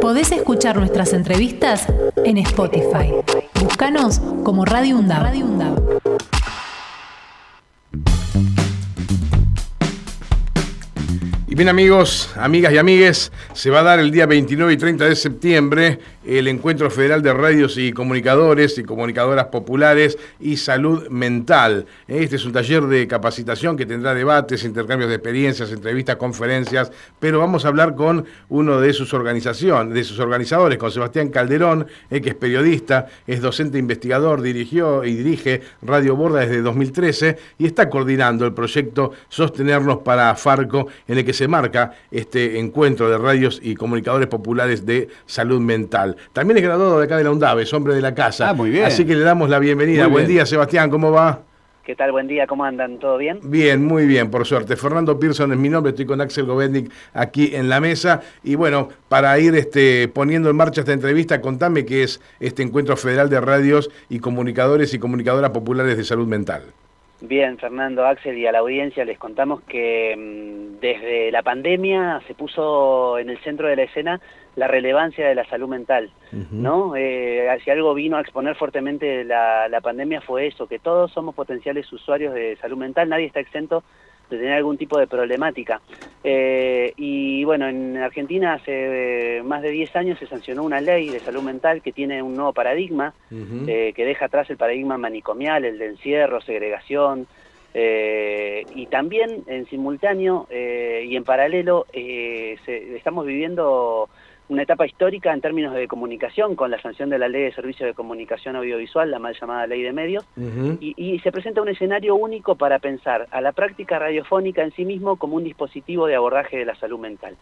Podés escuchar nuestras entrevistas en Spotify. Búscanos como Radio UNDAV. Y bien amigos, amigas y amigues, se va a dar el día 29 y 30 de septiembre el Encuentro Federal de Radios y Comunicadores y Comunicadoras Populares y Salud Mental. Este es un taller de capacitación que tendrá debates, intercambios de experiencias, entrevistas, conferencias, pero vamos a hablar con uno de sus organizaciones, de sus organizadores, con Sebastián Calderón, eh, que es periodista, es docente investigador, dirigió y dirige Radio Borda desde 2013 y está coordinando el proyecto Sostenernos para Farco, en el que se marca este encuentro de radios y comunicadores populares de salud mental. También es graduado de acá de la UNDAV, es hombre de la casa. Ah, muy bien. Así que le damos la bienvenida. Muy Buen bien. día, Sebastián, ¿cómo va? ¿Qué tal? Buen día, ¿cómo andan? ¿Todo bien? Bien, muy bien, por suerte. Fernando Pearson es mi nombre, estoy con Axel Govendik aquí en la mesa. Y bueno, para ir este, poniendo en marcha esta entrevista, contame qué es este encuentro federal de radios y comunicadores y comunicadoras populares de salud mental. Bien, Fernando, Axel y a la audiencia les contamos que mm, desde la pandemia se puso en el centro de la escena la relevancia de la salud mental, ¿no? Eh, si algo vino a exponer fuertemente la, la pandemia fue eso, que todos somos potenciales usuarios de salud mental, nadie está exento de tener algún tipo de problemática. Eh, y bueno, en Argentina hace eh, más de 10 años se sancionó una ley de salud mental que tiene un nuevo paradigma, eh, que deja atrás el paradigma manicomial, el de encierro, segregación, eh, y también en simultáneo eh, y en paralelo eh, se- estamos viviendo una etapa histórica en términos de comunicación con la sanción de la Ley de Servicios de Comunicación Audiovisual, la mal llamada Ley de Medios, y, y se presenta un escenario único para pensar a la práctica radiofónica en sí mismo como un dispositivo de abordaje de la salud mental.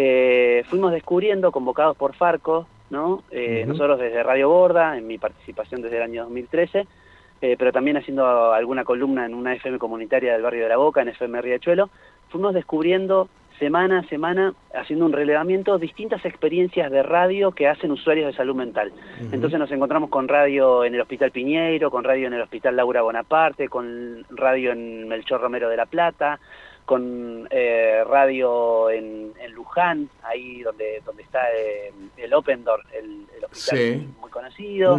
Eh, fuimos descubriendo, convocados por Farco, ¿no? Eh, nosotros desde Radio Borda, en mi participación desde el año 2013, eh, pero también haciendo alguna columna en una FM comunitaria del barrio de la Boca, en FM Riachuelo, fuimos descubriendo semana a semana, haciendo un relevamiento, distintas experiencias de radio que hacen usuarios de salud mental. Entonces nos encontramos con radio en el Hospital Piñeiro, con radio en el Hospital Laura Bonaparte, con radio en Melchor Romero de la Plata, con eh, radio en, en Luján, ahí donde donde está eh, el Open Door, el, el hospital Sí. muy conocido,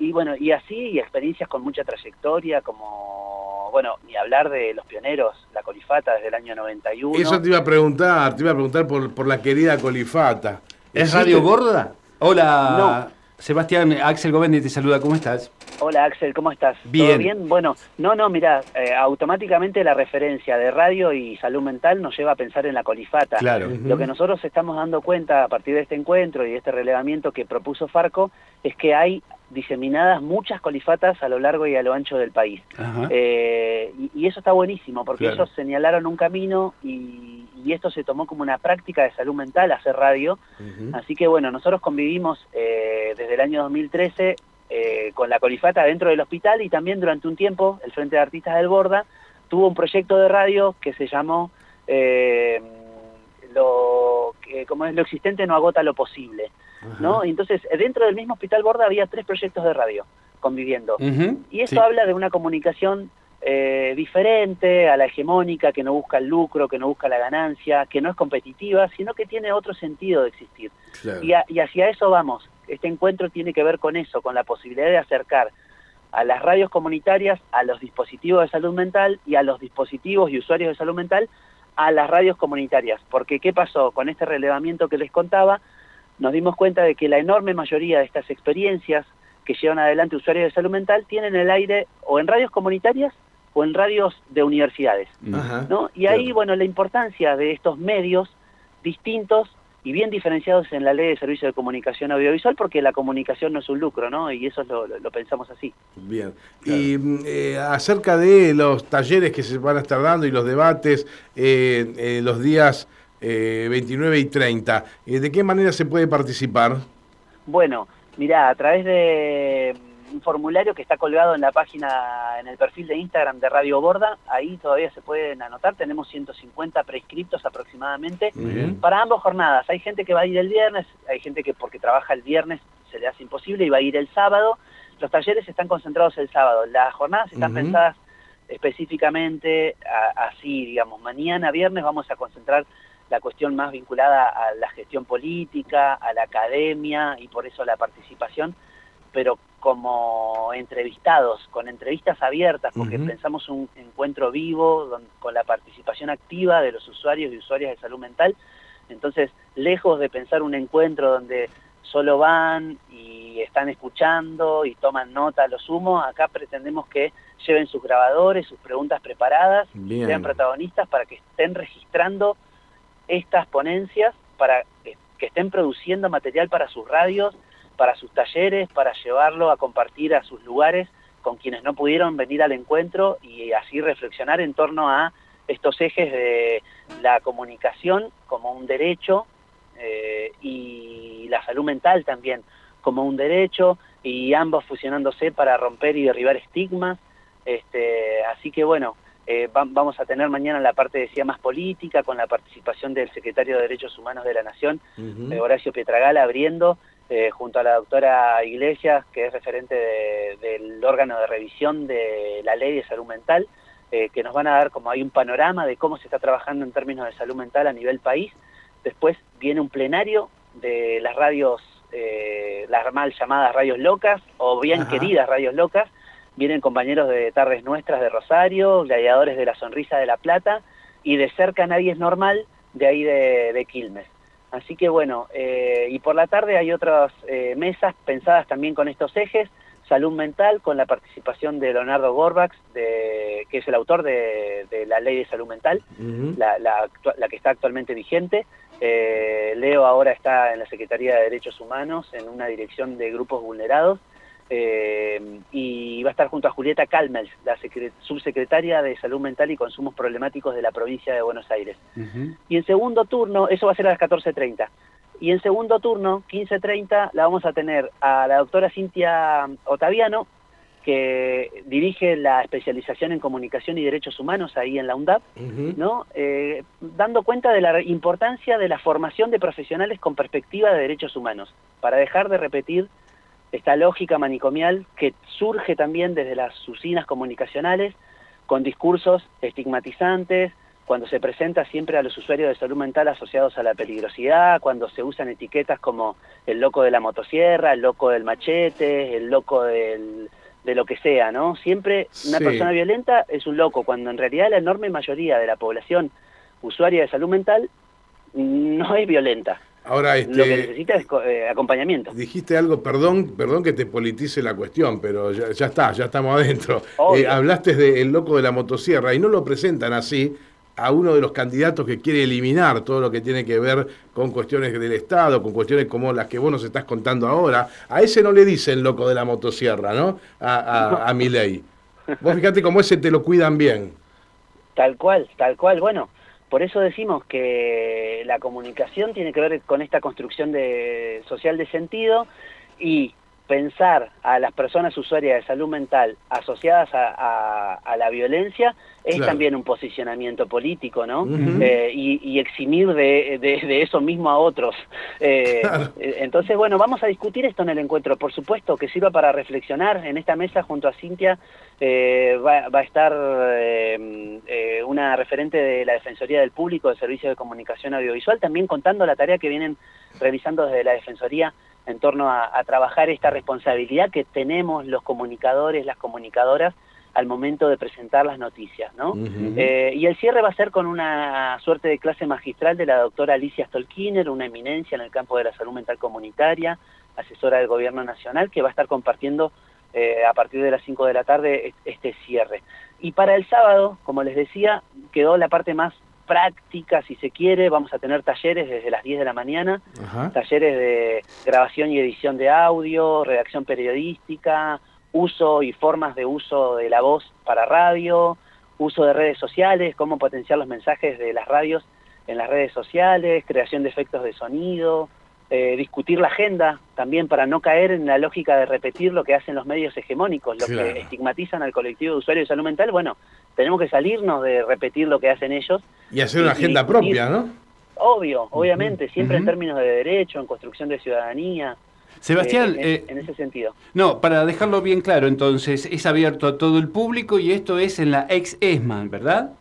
y bueno, y así, y experiencias con mucha trayectoria, como, bueno, ni hablar de los pioneros, la Colifata desde el año 91. Eso te iba a preguntar, te iba a preguntar por, por la querida Colifata. ¿Es ¿Existe? Radio Gorda? Hola, Sebastián, Axel Govendi te saluda, ¿cómo estás? Hola Axel, ¿cómo estás? Bien. ¿Todo bien? Bueno, no, no, mira, eh, automáticamente la referencia de radio y salud mental nos lleva a pensar en la colifata. Claro. Lo que nosotros estamos dando cuenta a partir de este encuentro y de este relevamiento que propuso Farco es que hay diseminadas muchas colifatas a lo largo y a lo ancho del país. Eh, y, y eso está buenísimo, porque Claro. ellos señalaron un camino y, y esto se tomó como una práctica de salud mental, hacer radio. Así que bueno, nosotros convivimos eh, desde el año 2013 eh, con la colifata dentro del hospital y también durante un tiempo el Frente de Artistas del Borda tuvo un proyecto de radio que se llamó eh, lo, que, como es lo existente no agota lo posible, ¿no? Entonces dentro del mismo hospital Borda había tres proyectos de radio conviviendo. Y eso sí. habla de una comunicación eh, diferente a la hegemónica, que no busca el lucro, que no busca la ganancia, que no es competitiva, sino que tiene otro sentido de existir. Claro. Y, a- y hacia eso vamos. Este encuentro tiene que ver con eso, con la posibilidad de acercar a las radios comunitarias, a los dispositivos de salud mental y a los dispositivos y usuarios de salud mental a las radios comunitarias. Porque ¿qué pasó? Con este relevamiento que les contaba, nos dimos cuenta de que la enorme mayoría de estas experiencias que llevan adelante usuarios de salud mental tienen el aire o en radios comunitarias o en radios de universidades. Ajá. ¿no? Y ahí, Claro. bueno, la importancia de estos medios distintos y bien diferenciados en la ley de servicio de comunicación audiovisual, porque la comunicación no es un lucro, ¿no? Y eso es lo, lo- lo pensamos así. Bien. Y mm, eh, acerca de los talleres que se van a estar dando y los debates eh, eh, los días eh, 29 y 30, eh, ¿de qué manera se puede participar? Bueno, mirá, a través de un formulario que está colgado en la página, en el perfil de Instagram de Radio Borda, ahí todavía se pueden anotar, tenemos 150 prescriptos aproximadamente, para ambas jornadas. Hay gente que va a ir el viernes, hay gente que porque trabaja el viernes se le hace imposible y va a ir el sábado. Los talleres están concentrados el sábado. Las jornadas están pensadas específicamente a- así, digamos, mañana viernes vamos a concentrar la cuestión más vinculada a la gestión política, a la academia y por eso la participación, pero como entrevistados, con entrevistas abiertas, porque pensamos un encuentro vivo con la participación activa de los usuarios y usuarias de salud mental. Entonces, lejos de pensar un encuentro donde solo van y están escuchando y toman nota a lo sumo, acá pretendemos que lleven sus grabadores, sus preguntas preparadas, sean protagonistas para que estén registrando estas ponencias, para que, estén produciendo material para sus radios, para sus talleres, para llevarlo a compartir a sus lugares con quienes no pudieron venir al encuentro y así reflexionar en torno a estos ejes de la comunicación como un derecho eh, y la salud mental también como un derecho y ambos fusionándose para romper y derribar estigmas. Este, así que bueno, eh, vamos a tener mañana la parte, decía, más política, con la participación del secretario de Derechos Humanos de la Nación, eh, Horacio Pietragala, abriendo, junto a la doctora Iglesias, que es referente del órgano de revisión de la ley de salud mental, que nos van a dar como hay un panorama de cómo se está trabajando en términos de salud mental a nivel país, Después viene un plenario de las radios, eh, las mal llamadas radios locas o bien queridas radios locas. Vienen compañeros de Tardes Nuestras de Rosario, gladiadores de la Sonrisa de la Plata y de cerca Nadie es Normal de ahí de, Quilmes. Así que bueno, eh, y por la tarde hay otras eh, mesas pensadas también con estos ejes, salud mental con la participación de Leonardo Gorbax, de, que es el autor de, la ley de salud mental, la, la, que está actualmente vigente, eh, Leo ahora está en la Secretaría de Derechos Humanos, en una dirección de grupos vulnerados, eh, y va a estar junto a Julieta Calmels, la subsecretaria de Salud Mental y Consumos Problemáticos de la provincia de Buenos Aires. Y en segundo turno, eso va a ser a las 14.30, y en segundo turno, 15.30, la vamos a tener a la doctora Cintia Otaviano, que dirige la especialización en comunicación y derechos humanos ahí en la UNDAP, ¿no? Eh, dando cuenta de la importancia de la formación de profesionales con perspectiva de derechos humanos, para dejar de repetir esta lógica manicomial que surge también desde las usinas comunicacionales, con discursos estigmatizantes, cuando se presenta siempre a los usuarios de salud mental asociados a la peligrosidad, cuando se usan etiquetas como el loco de la motosierra, el loco del machete, el loco del de lo que sea, ¿no? Siempre una persona violenta es un loco, cuando en realidad la enorme mayoría de la población usuaria de salud mental no es violenta. Ahora, este, lo que necesita es eh, acompañamiento. Dijiste algo, perdón, perdón que te politice la cuestión, pero ya, está, ya estamos adentro. Eh, hablaste del loco de la motosierra y no lo presentan así, a uno de los candidatos que quiere eliminar todo lo que tiene que ver con cuestiones del Estado, con cuestiones como las que vos nos estás contando ahora, a ese no le dicen loco de la motosierra, ¿no? A, a, mi ley. Vos fíjate cómo ese te lo cuidan bien. Tal cual, tal cual. Bueno, por eso decimos que la comunicación tiene que ver con esta construcción social de sentido y pensar a las personas usuarias de salud mental asociadas a, la violencia es también un posicionamiento político, ¿no? Eh, y, eximir de, eso mismo a otros. Eh, eh, entonces, bueno, vamos a discutir esto en el encuentro. Por supuesto que sirva para reflexionar. En esta mesa, junto a Cintia, va, va, a estar una referente de la Defensoría del Público de Servicios de Comunicación Audiovisual, también contando la tarea que vienen realizando desde la Defensoría en torno a, trabajar esta responsabilidad que tenemos los comunicadores, las comunicadoras, al momento de presentar las noticias, ¿no? Eh, y el cierre va a ser con una suerte de clase magistral de la doctora Alicia Stolkiner, una eminencia en el campo de la salud mental comunitaria, asesora del Gobierno Nacional, que va a estar compartiendo eh, a partir de las 5 de la tarde este cierre. Y para el sábado, como les decía, quedó la parte más práctica, si se quiere, vamos a tener talleres desde las 10 de la mañana, talleres de grabación y edición de audio, redacción periodística, uso y formas de uso de la voz para radio, uso de redes sociales, cómo potenciar los mensajes de las radios en las redes sociales, creación de efectos de sonido, eh, discutir la agenda también para no caer en la lógica de repetir lo que hacen los medios hegemónicos, lo que estigmatizan al colectivo de usuarios de salud mental, bueno, tenemos que salirnos de repetir lo que hacen ellos. Y hacer una agenda propia, ¿no? Obvio, obviamente, siempre en términos de derecho, en construcción de ciudadanía. Sebastián, eh, en, ese sentido. No, para dejarlo bien claro, entonces, es abierto a todo el público y esto es en la ex ESMAN, ¿verdad?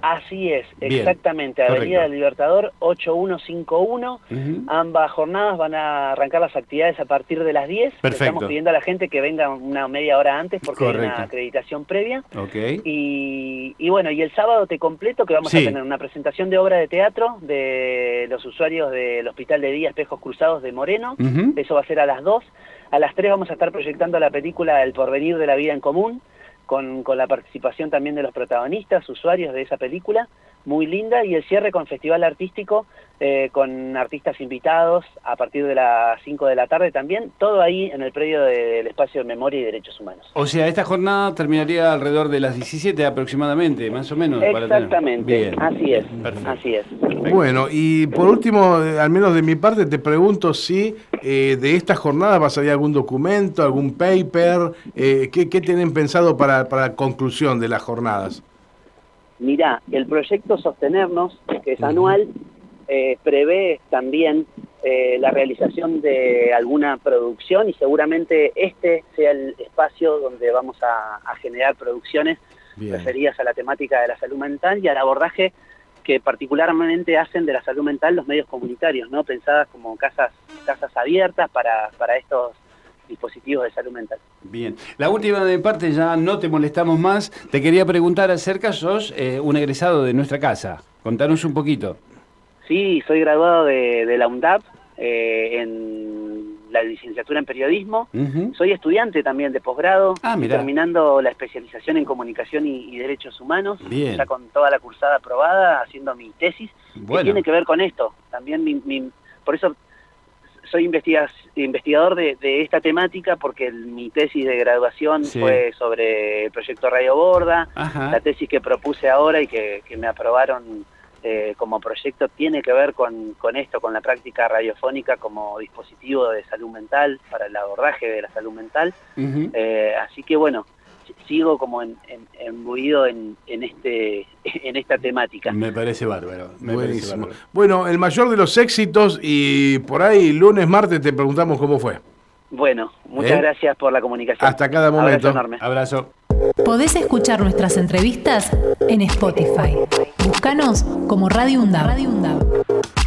Así es, Bien, exactamente, Avenida del Libertador 8151. Ujú. Ambas jornadas van a arrancar las actividades a partir de las 10. Perfecto. Estamos pidiendo a la gente que venga una media hora antes porque hay una acreditación previa. Ok. Y, y bueno, y el sábado te completo que vamos Sí. a tener una presentación de obra de teatro de los usuarios del Hospital de Día Espejos Cruzados de Moreno. Eso va a ser a las 2. A las 3 vamos a estar proyectando la película El porvenir de la vida en común, con, con la participación también de los protagonistas, usuarios de esa película, muy linda, y el cierre con festival artístico, eh, con artistas invitados a partir de las 5 de la tarde también, todo ahí en el predio del Espacio de Memoria y Derechos Humanos. O sea, esta jornada terminaría alrededor de las 17 aproximadamente, más o menos. para tener- Exactamente, así es, Perfecto. así es. Bueno, y por último, eh, al menos de mi parte, te pregunto si eh, de esta jornada va a salir algún documento, algún paper, eh, ¿qué, qué tienen pensado para, para la conclusión de las jornadas? Mirá, el proyecto Sostenernos, que es anual, eh, prevé también eh, la realización de alguna producción y seguramente este sea el espacio donde vamos a, a generar producciones Bien. referidas a la temática de la salud mental y al abordaje que particularmente hacen de la salud mental los medios comunitarios, ¿no? pensadas como casas, casas abiertas para, para estos dispositivos de salud mental. Bien. La última de parte, ya no te molestamos más. Te quería preguntar acerca, sos eh, un egresado de nuestra casa. Contanos un poquito. Sí, soy graduado de, de la UNDAP eh, en la licenciatura en periodismo. Soy estudiante también de posgrado, Ah, terminando la especialización en comunicación y, y derechos humanos, Bien. ya con toda la cursada aprobada, haciendo mi tesis, que Bueno. tiene que ver con esto. También mi, mi- por eso soy investiga- investigador de, de esta temática, porque el- mi tesis de graduación Sí. fue sobre el proyecto Radio Borda, Ajá. la tesis que propuse ahora y que, que me aprobaron eh, como proyecto tiene que ver con, con esto, con la práctica radiofónica como dispositivo de salud mental, para el abordaje de la salud mental. Eh, así que bueno, sigo como en, en, embuido en, en, este, en esta temática. Me parece bárbaro. Me parece Buenísimo. bárbaro. Bueno, el mayor de los éxitos y por ahí lunes, martes te preguntamos cómo fue. Bueno, muchas ¿Eh? gracias por la comunicación. Hasta cada Abrazo momento. enorme. Abrazo. Podés escuchar nuestras entrevistas en Spotify. Búscanos como Radio UNDAV.